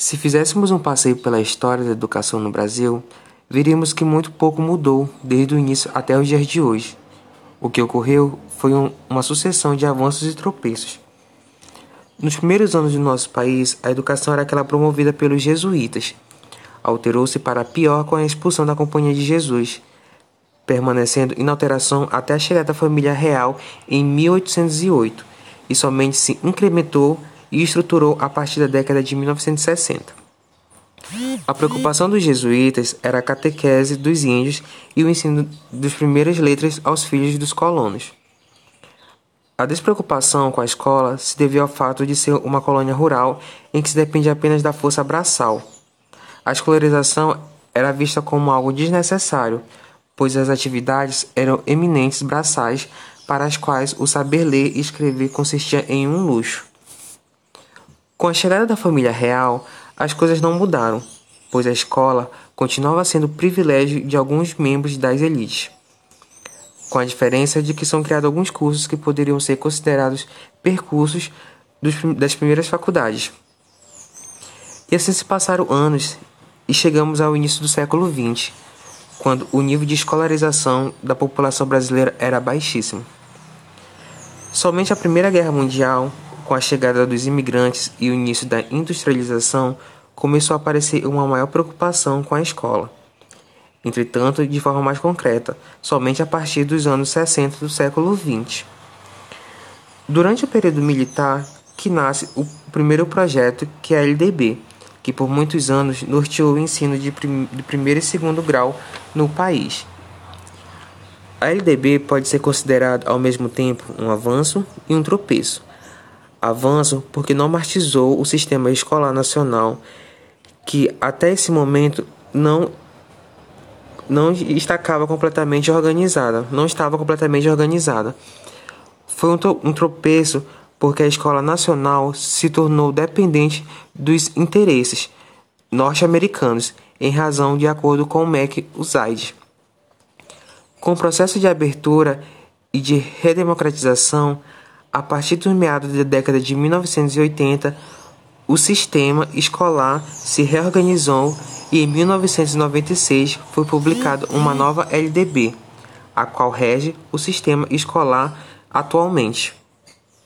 Se fizéssemos um passeio pela história da educação no Brasil, veríamos que muito pouco mudou desde o início até os dias de hoje. O que ocorreu foi um, uma sucessão de avanços e tropeços. Nos primeiros anos do nosso país, a educação era aquela promovida pelos jesuítas. Alterou-se para pior com a expulsão da Companhia de Jesus, permanecendo inalteração até a chegada da família real em 1808, e somente se incrementou e estruturou a partir da década de 1960. A preocupação dos jesuítas era a catequese dos índios e o ensino das primeiras letras aos filhos dos colonos. A despreocupação com a escola se devia ao fato de ser uma colônia rural em que se depende apenas da força braçal. A escolarização era vista como algo desnecessário, pois as atividades eram eminentes braçais para as quais o saber ler e escrever consistia em um luxo. Com a chegada da família real, as coisas não mudaram, pois a escola continuava sendo privilégio de alguns membros das elites, com a diferença de que são criados alguns cursos que poderiam ser considerados percursos dos, das primeiras faculdades. E assim se passaram anos e chegamos ao início do século XX, quando o nível de escolarização da população brasileira era baixíssimo. Somente a Primeira Guerra Mundial com a chegada dos imigrantes e o início da industrialização, começou a aparecer uma maior preocupação com a escola. Entretanto, de forma mais concreta, somente a partir dos anos 60 do século XX. Durante o período militar, que nasce o primeiro projeto, que é a LDB, que por muitos anos norteou o ensino de, prim de primeiro e segundo grau no país. A LDB pode ser considerada ao mesmo tempo um avanço e um tropeço, avanço porque normatizou o sistema escolar nacional, que até esse momento não não estava completamente organizada, não estava completamente organizada. Foi um tropeço porque a escola nacional se tornou dependente dos interesses norte-americanos, em razão de acordo com o MEC USAID. Com o processo de abertura e de redemocratização, a partir dos meados da década de 1980, o sistema escolar se reorganizou e em 1996 foi publicada uma nova LDB, a qual rege o sistema escolar atualmente.